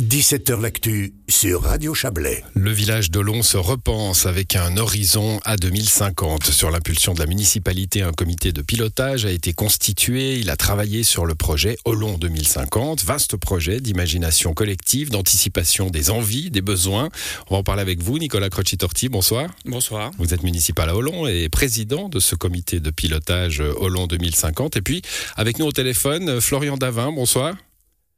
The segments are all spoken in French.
17h L'actu sur Radio Chablais. Le village d'Olon se repense avec un horizon à 2050. Sur l'impulsion de la municipalité, un comité de pilotage a été constitué. Il a travaillé sur le projet Olon 2050. Vaste projet d'imagination collective, d'anticipation des envies, des besoins. On va en parler avec vous, Nicolas Croci-Torti. Bonsoir. Bonsoir. Vous êtes municipal à Olon et président de ce comité de pilotage Olon 2050. Et puis, avec nous au téléphone, Florian Davin. Bonsoir.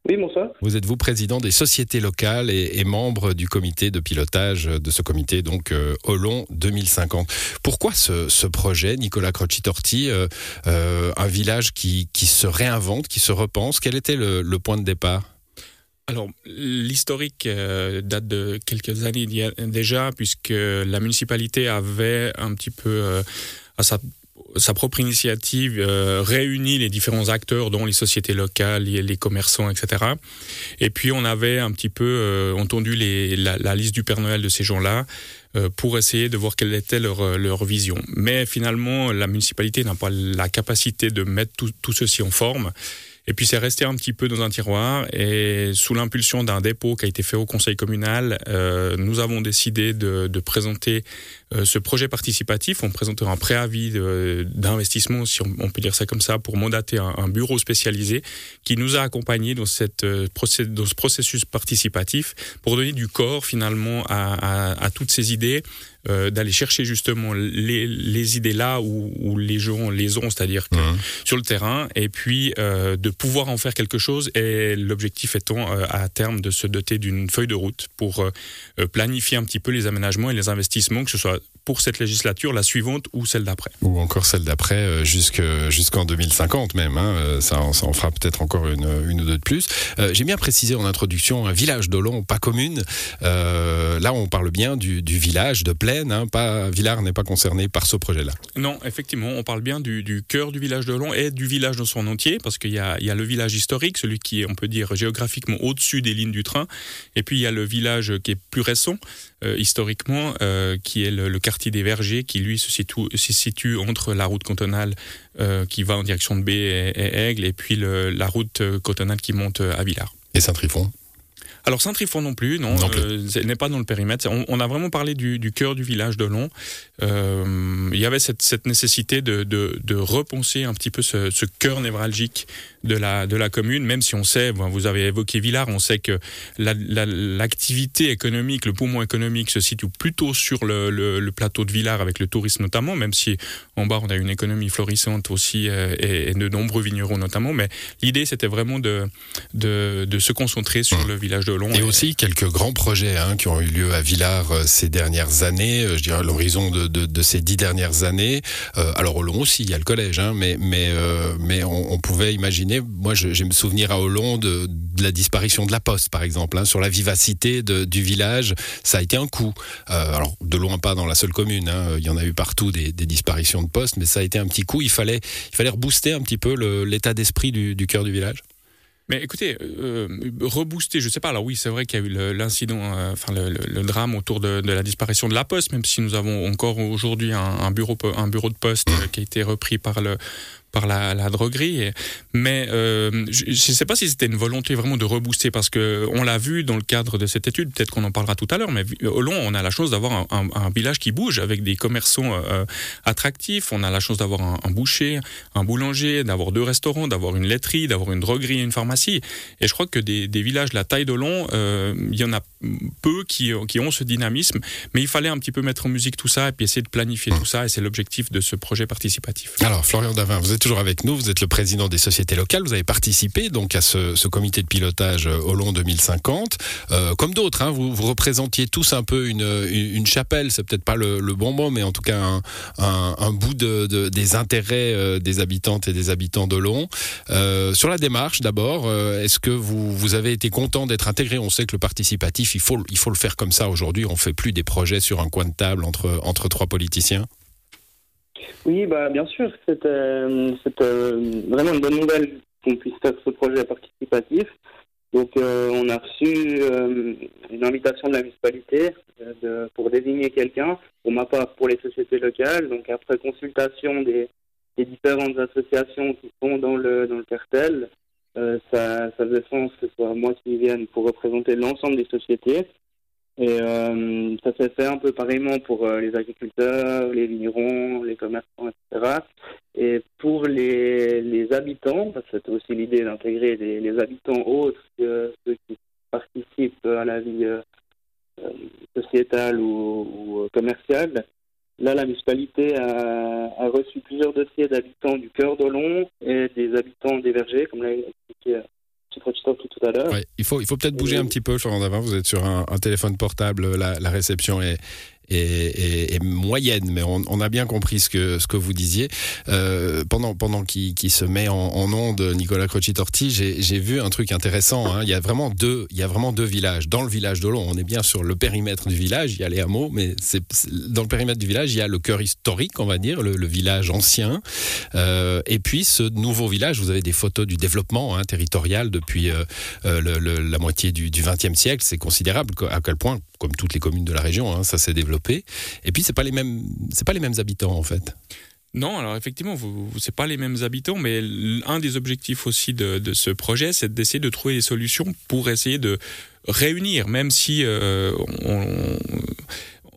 Oui, bonsoir. Vous êtes vous président des sociétés locales et, membre du comité de pilotage de ce comité, donc euh, Olon 2050. Pourquoi ce, projet, Nicolas Croci-Torti, euh, euh, un village qui, se réinvente, qui se repense? Quel était le, point de départ? Alors, l'historique date de quelques années déjà, puisque la municipalité avait un petit peu à sa sa propre initiative euh, réunit les différents acteurs, dont les sociétés locales, les, commerçants, etc. Et puis on avait un petit peu euh, entendu la, liste du Père Noël de ces gens-là euh, pour essayer de voir quelle était leur, vision. Mais finalement, la municipalité n'a pas la capacité de mettre tout ceci en forme. Et puis c'est resté un petit peu dans un tiroir et sous l'impulsion d'un dépôt qui a été fait au conseil communal, euh, nous avons décidé de, de présenter euh, ce projet participatif. On présentait un préavis d'investissement, si on, peut dire ça comme ça, pour mandater un, un bureau spécialisé qui nous a accompagnés dans, cette, euh, dans ce processus participatif pour donner du corps finalement à, à, à toutes ces idées euh, d'aller chercher justement les, les idées là où, où, les gens les ont, c'est-à-dire sur le terrain, et puis euh, de pouvoir en faire quelque chose. Et l'objectif étant euh, à terme de se doter d'une feuille de route pour planifier un petit peu les aménagements et les investissements, que ce soit pour cette législature, la suivante ou celle d'après. Ou encore celle d'après jusqu'en 2050 même. Hein. Ça, ça, en fera peut-être encore une, une, ou deux de plus. J'ai bien précisé en introduction un village d'Olon, pas commune. là, on parle bien du, du village de Plaine Hein, pas, Villars n'est pas concerné par ce projet-là. Non, effectivement, on parle bien du, cœur du village de Long et du village dans son entier, parce qu'il y, a, le village historique, celui qui est, on peut dire, géographiquement au-dessus des lignes du train, et puis il y a le village qui est plus récent, euh, historiquement, euh, qui est le, quartier des Vergers, qui lui se situe, entre la route cantonale euh, qui va en direction de B et, Aigle, et puis la route cantonale qui monte à Villars. Et Saint-Trifon? Alors Saint-Trifon non plus, non, non euh, n'est pas dans le périmètre. On, a vraiment parlé du, cœur du village de Long. Euh, il y avait cette, nécessité de, de, repenser un petit peu ce, ce cœur névralgique de la, de la commune, même si on sait, vous avez évoqué Villars, on sait que l'activité économique, le poumon économique se situe plutôt sur le, le, plateau de Villars avec le tourisme notamment, même si en bas on a une économie florissante aussi euh, et, de nombreux vignerons notamment, mais l'idée c'était vraiment de, de, de, se concentrer sur mmh. le village de Long. Et, aussi quelques grands projets hein, qui ont eu lieu à Villars euh, ces dernières années, euh, je dirais l'horizon de, de, de, ces dix dernières années. alors au Long aussi, il y a le collège, hein, mais, mais, mais on, on pouvait imaginer moi, je, me souvenir à Hollande de, la disparition de la poste, par exemple, hein, sur la vivacité du village. Ça a été un coup. Euh, alors, de loin pas dans la seule commune. Il y en a eu partout des, disparitions de postes, mais ça a été un petit coup. Il fallait, il fallait rebooster un petit peu l'état d'esprit du, cœur du village. Mais écoutez, euh, rebooster, je sais pas. Alors oui, c'est vrai qu'il y a eu l'incident, euh, enfin le, drame autour de, la disparition de la Poste, même si nous avons encore aujourd'hui un, bureau, un bureau de poste qui a été repris par le par la, la droguerie. Mais euh, je ne sais pas si c'était une volonté vraiment de rebooster parce que on l'a vu dans le cadre de cette étude. Peut-être qu'on en parlera tout à l'heure. Mais au long, on a la chance d'avoir un, un, village qui bouge avec des commerçants euh, attractifs. On a la chance d'avoir un, boucher, un boulanger, d'avoir deux restaurants, d'avoir une laiterie, d'avoir une droguerie et une pharmacie. Et je crois que des, des villages de la taille de long, euh, il y en a peu qui, qui ont ce dynamisme. Mais il fallait un petit peu mettre en musique tout ça et puis essayer de planifier tout ça. Et c'est l'objectif de ce projet participatif. Alors, Florian Davin, vous êtes toujours avec nous. Vous êtes le président des sociétés locales. Vous avez participé donc à ce, comité de pilotage euh, au long 2050. Euh, comme d'autres, hein, vous, représentiez tous un peu une, chapelle. C'est peut-être pas le, bon mot, mais en tout cas un, bout de, des intérêts euh, des habitantes et des habitants de Long. sur la démarche, d'abord, est-ce que vous, vous avez été content d'être intégré? On sait que le participatif, il faut, il faut le faire comme ça aujourd'hui. On fait plus des projets sur un coin de table entre, entre trois politiciens. Oui, bah, bien sûr, c'est euh, euh, vraiment une bonne nouvelle qu'on puisse faire ce projet participatif. Donc, euh, on a reçu une invitation de la municipalité pour désigner quelqu'un, pour ma part pour les sociétés locales. Donc, après consultation des, différentes associations qui sont dans le, dans le cartel, ça, ça faisait sens que ce soit moi qui vienne pour représenter l'ensemble des sociétés. Et euh, ça s'est fait un peu pareillement pour euh, les agriculteurs, les vignerons, les commerçants, etc. Et pour les, les habitants, parce que c'était aussi l'idée d'intégrer les, habitants autres que ceux qui participent à la vie euh, sociétale ou, commerciale, Là, la municipalité a, reçu plusieurs dossiers d'habitants du cœur d'Olon et des habitants des vergers, comme l'a expliqué M. Crotchitov tout à l'heure. Ouais, il faut, il faut peut-être bouger un petit peu, Florent Davin. Vous êtes sur un, un téléphone portable, la, la réception est, est moyenne, mais on, a bien compris ce que, ce que vous disiez. Euh, pendant pendant qu'il qui se met en, en onde, Nicolas Crocitorti, j'ai vu un truc intéressant. Hein. Il y a vraiment deux, il y a vraiment deux villages. Dans le village d'Olon, on est bien sur le périmètre du village. Il y a les hameaux, mais c'est dans le périmètre du village, il y a le cœur historique, on va dire, le, village ancien. Euh, et puis ce nouveau village, vous avez des photos du développement hein, territorial depuis euh, la moitié du XXe siècle. C'est considérable à quel point, comme toutes les communes de la région, hein, ça s'est développé Et puis c'est pas les pas les mêmes habitants en fait. Non, alors effectivement, vous, c'est pas les mêmes habitants, mais un des objectifs aussi de, ce projet, c'est d'essayer de trouver des solutions pour essayer de réunir, même si euh,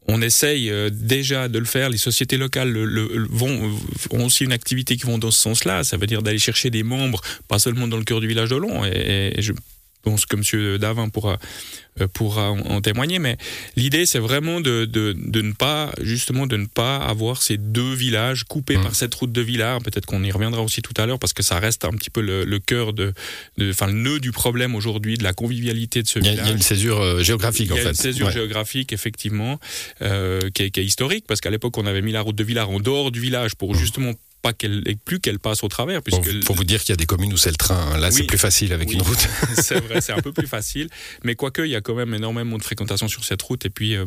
on, essaye euh, déjà de le faire. Les sociétés locales le, le, vont, ont aussi une activité qui vont dans ce sens-là. Ça veut dire d'aller chercher des membres, pas seulement dans le cœur du village de Long. Pense que M. Davin pourra euh, pourra en témoigner. Mais l'idée, c'est vraiment de, de, de, ne pas, justement, de ne pas avoir ces deux villages coupés mmh. par cette route de Villars. Peut-être qu'on y reviendra aussi tout à l'heure parce que ça reste un petit peu le, le cœur de, de, enfin, le nœud du problème aujourd'hui de la convivialité de ce il village. Il y a une césure euh, géographique, en fait. Il y a une césure ouais. géographique, effectivement, euh, qui, est, qui est historique parce qu'à l'époque, on avait mis la route de Villars en dehors du village pour mmh. justement pas qu'elle et plus qu'elle passe au travers puisque bon, faut vous dire qu'il y a des communes où c'est le train hein. là oui, c'est plus facile avec oui, une route. C'est vrai c'est un peu plus facile. Mais quoique il y a quand même énormément de fréquentation sur cette route. Et puis euh,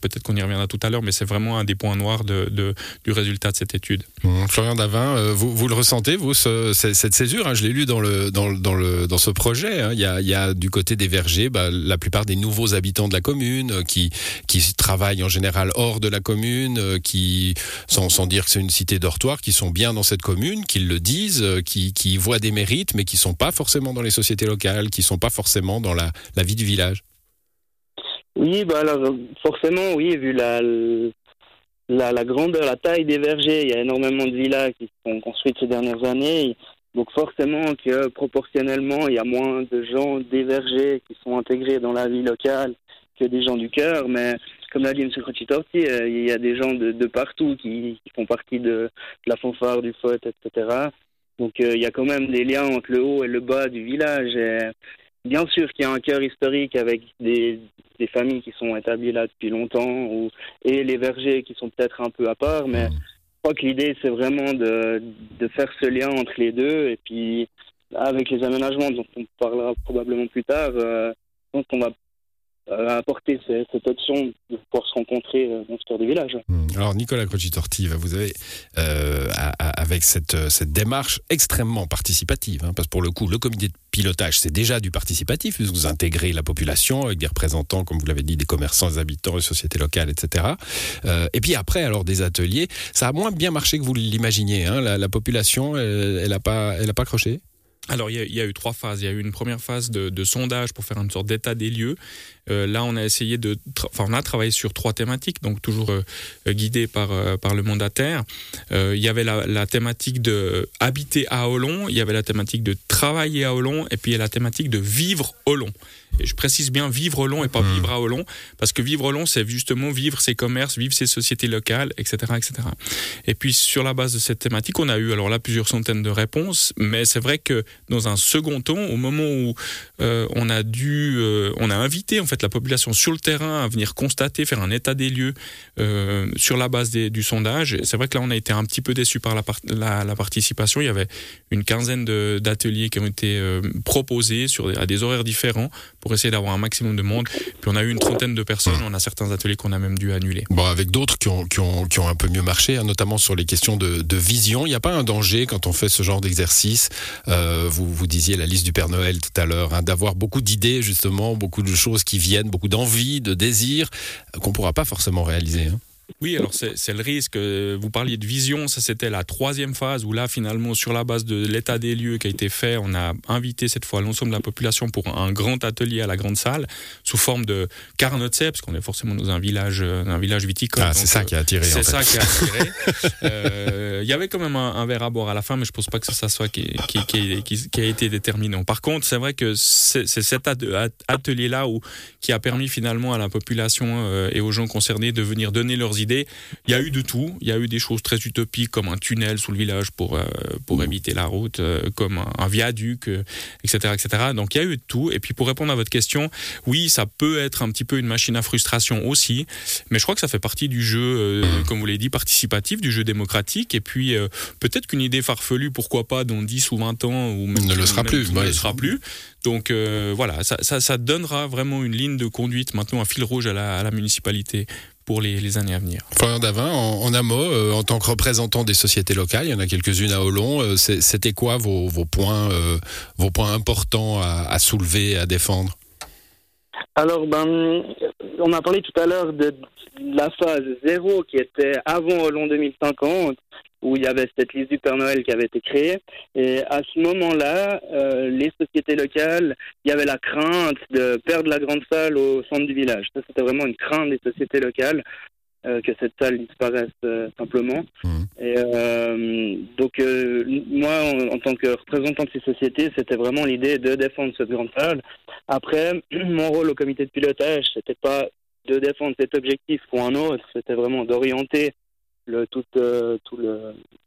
peut-être qu'on y reviendra tout à l'heure mais c'est vraiment un des points noirs de, de, du résultat de cette étude. Mmh, Florian Davin euh, vous, vous, le ressentez vous ce, cette césure hein, je l'ai lu dans le dans, dans le dans ce projet hein. il, y a, il y a du côté des vergers bah, la plupart des nouveaux habitants de la commune euh, qui qui travaillent en général hors de la commune euh, qui sans, sans dire que c'est une cité dortoir qui sont bien dans cette commune, qui le disent, euh, qui, voient des mérites, mais qui ne sont pas forcément dans les sociétés locales, qui ne sont pas forcément dans la, vie du village. Oui, bah alors, forcément, oui, vu la, la, la grandeur, la taille des vergers, il y a énormément de villas qui sont construites ces dernières années. Donc forcément que proportionnellement, il y a moins de gens des vergers qui sont intégrés dans la vie locale que des gens du cœur, mais comme l'a dit M. Crocitorti, euh, il y a des gens de, de partout qui, qui, font partie de, de, la fanfare, du FOT, etc. Donc euh, il y a quand même des liens entre le haut et le bas du village. Et bien sûr qu'il y a un cœur historique avec des, des, familles qui sont établies là depuis longtemps, ou, et les vergers qui sont peut-être un peu à part, mais je crois que l'idée c'est vraiment de, de faire ce lien entre les deux, et puis avec les aménagements dont on parlera probablement plus tard, euh, je pense qu'on va euh, apporter cette option de pouvoir se rencontrer euh, dans ce cœur du village. Hmm. Alors Nicolas Crocitorti, vous avez euh, avec cette, cette démarche extrêmement participative, hein, parce que pour le coup, le comité de pilotage, c'est déjà du participatif, vous intégrez la population avec des représentants, comme vous l'avez dit, des commerçants, des habitants, des sociétés locales, etc. Euh, et puis après, alors des ateliers, ça a moins bien marché que vous l'imaginiez. Hein, la, la, population, elle n'a pas, elle a pas croché alors, il y, a, il y, a, eu trois phases. Il y a eu une première phase de, de sondage pour faire une sorte d'état des lieux. Euh, là, on a essayé de, enfin, on a travaillé sur trois thématiques, donc toujours euh, guidé par euh, par le mandataire. Il y avait la, la, thématique de habiter à Olon, il y avait la thématique de travailler à Olon, et puis il y a la thématique de vivre Olon. Et je précise bien vivre Olon et pas mmh. vivre à Olon, parce que vivre Olon, c'est justement vivre ses commerces, vivre ses sociétés locales, etc., etc. Et puis sur la base de cette thématique, on a eu alors là plusieurs centaines de réponses, mais c'est vrai que dans un second temps, au moment où euh, on a dû, euh, on a invité en fait la population sur le terrain à venir constater, faire un état des lieux euh, sur la base du sondage. C'est vrai que là, on a été un petit peu déçu par la, part, la, la, participation. Il y avait une quinzaine d'ateliers qui ont été euh, proposés sur à des horaires différents pour essayer d'avoir un maximum de monde. Puis on a eu une trentaine de personnes. On a certains ateliers qu'on a même dû annuler. Bon, avec d'autres qui ont, qui, ont, qui ont un peu mieux marché, hein, notamment sur les questions de, de vision. Il n'y a pas un danger quand on fait ce genre d'exercice. Euh, vous, vous disiez la liste du Père Noël tout à l'heure, hein, d'avoir beaucoup d'idées justement, beaucoup de choses qui viennent, beaucoup d'envie, de désirs qu'on ne pourra pas forcément réaliser. Hein. Oui, alors c'est le risque. Vous parliez de vision, ça c'était la troisième phase où là finalement sur la base de l'état des lieux qui a été fait, on a invité cette fois l'ensemble de la population pour un grand atelier à la grande salle sous forme de carnotset, parce qu'on est forcément dans un village, un village viticole. Ah, c'est ça qui a attiré. C'est ça qui a attiré. Euh, il y avait quand même un, verre à boire à la fin, mais je pense pas que ça soit qui, qui, qui, qui a été déterminant. Par contre, c'est vrai que c'est cet atelier-là qui a permis finalement à la population euh, et aux gens concernés de venir donner leurs idées. Il y a eu de tout. Il y a eu des choses très utopiques comme un tunnel sous le village pour, euh, pour éviter la route, comme un, viaduc, etc., etc. Donc il y a eu de tout. Et puis pour répondre à votre question, oui, ça peut être un petit peu une machine à frustration aussi, mais je crois que ça fait partie du jeu, comme vous l'avez dit, participatif, du jeu démocratique. Et puis peut-être qu'une idée farfelue, pourquoi pas, dans 10 ou 20 ans, ou même, ne le sera plus. Ne le sera plus. Donc euh, voilà, ça, ça, donnera vraiment une ligne de conduite, maintenant un fil rouge à la, à la municipalité pour les, les, années à venir. Florian Davin, en, en un mot, euh, en tant que représentant des sociétés locales, il y en a quelques-unes à Olon, euh, c'était quoi vos, vos points, vos points importants à, à soulever, à défendre? Alors, ben, on a parlé tout à l'heure de la phase zéro qui était avant Olon 2050 où il y avait cette liste du Père Noël qui avait été créée. Et à ce moment-là, euh, les sociétés locales, il y avait la crainte de perdre la grande salle au centre du village. Ça, c'était vraiment une crainte des sociétés locales. Euh, que cette salle disparaisse euh, simplement. Mmh. Et euh, donc moi, en, en, tant que représentant de ces sociétés, c'était vraiment l'idée de défendre cette grande salle. Après, mon rôle au comité de pilotage, c'était pas de défendre cet objectif ou un autre, c'était vraiment d'orienter le, tout, euh,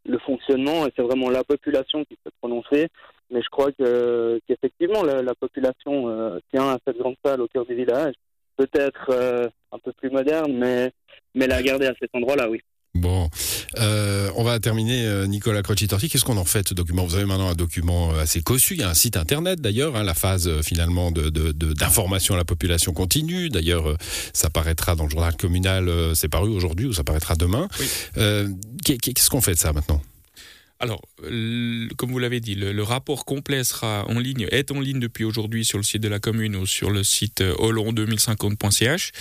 le, fonctionnement et c'est vraiment la population qui peut prononcer. Mais je crois que, qu'effectivement, la, la, population euh, tient à cette grande salle au cœur du village. Peut-être euh, un peu plus moderne, mais, mais la garder à cet endroit-là, oui. Bon, euh, on va terminer, euh, Nicolas Crocitorti. Qu'est-ce qu'on en fait ce document? Vous avez maintenant un document euh, assez cossu. Il y a un site internet d'ailleurs. Hein, la phase finalement d'information de, de, à la population continue. D'ailleurs, ça paraîtra dans le journal communal. C'est paru aujourd'hui ou ça paraîtra demain. Oui. Qu'est-ce qu'on fait de ça maintenant? Alors, comme vous l'avez dit, le, rapport complet sera en ligne, est en ligne depuis aujourd'hui sur le site de la commune ou sur le site olon2050.ch.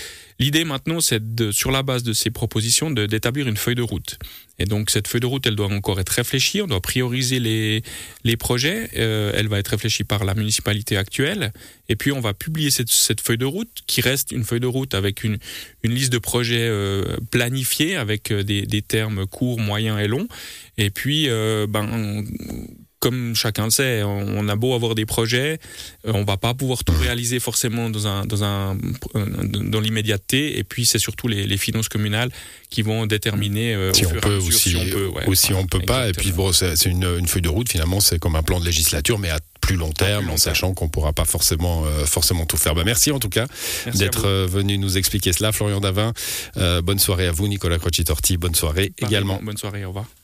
L'idée maintenant, c'est de, sur la base de ces propositions, d'établir une feuille de route. Et donc cette feuille de route, elle doit encore être réfléchie, on doit prioriser les, les projets, euh, elle va être réfléchie par la municipalité actuelle, et puis on va publier cette, cette, feuille de route, qui reste une feuille de route avec une, une liste de projets euh, planifiés, avec euh, des, des, termes courts, moyens et longs, et puis euh, ben, comme chacun le sait, on a beau avoir des projets, euh, on va pas pouvoir tout réaliser forcément dans un dans un dans l'immédiateté. Et puis c'est surtout les, les, finances communales qui vont déterminer euh, si, on peut, ou si, on peut ouais, ou si on peut pas. Et puis bon, c'est une, une feuille de route finalement, c'est comme un plan de législature, mais à plus long terme, en sachant qu'on pourra pas forcément euh, forcément tout faire. Bah, merci en tout cas d'être euh, venu nous expliquer cela, Florian Davin. Euh, bonne soirée à vous, Nicolas Crocitorti. Bonne soirée également. Bonne soirée, au revoir.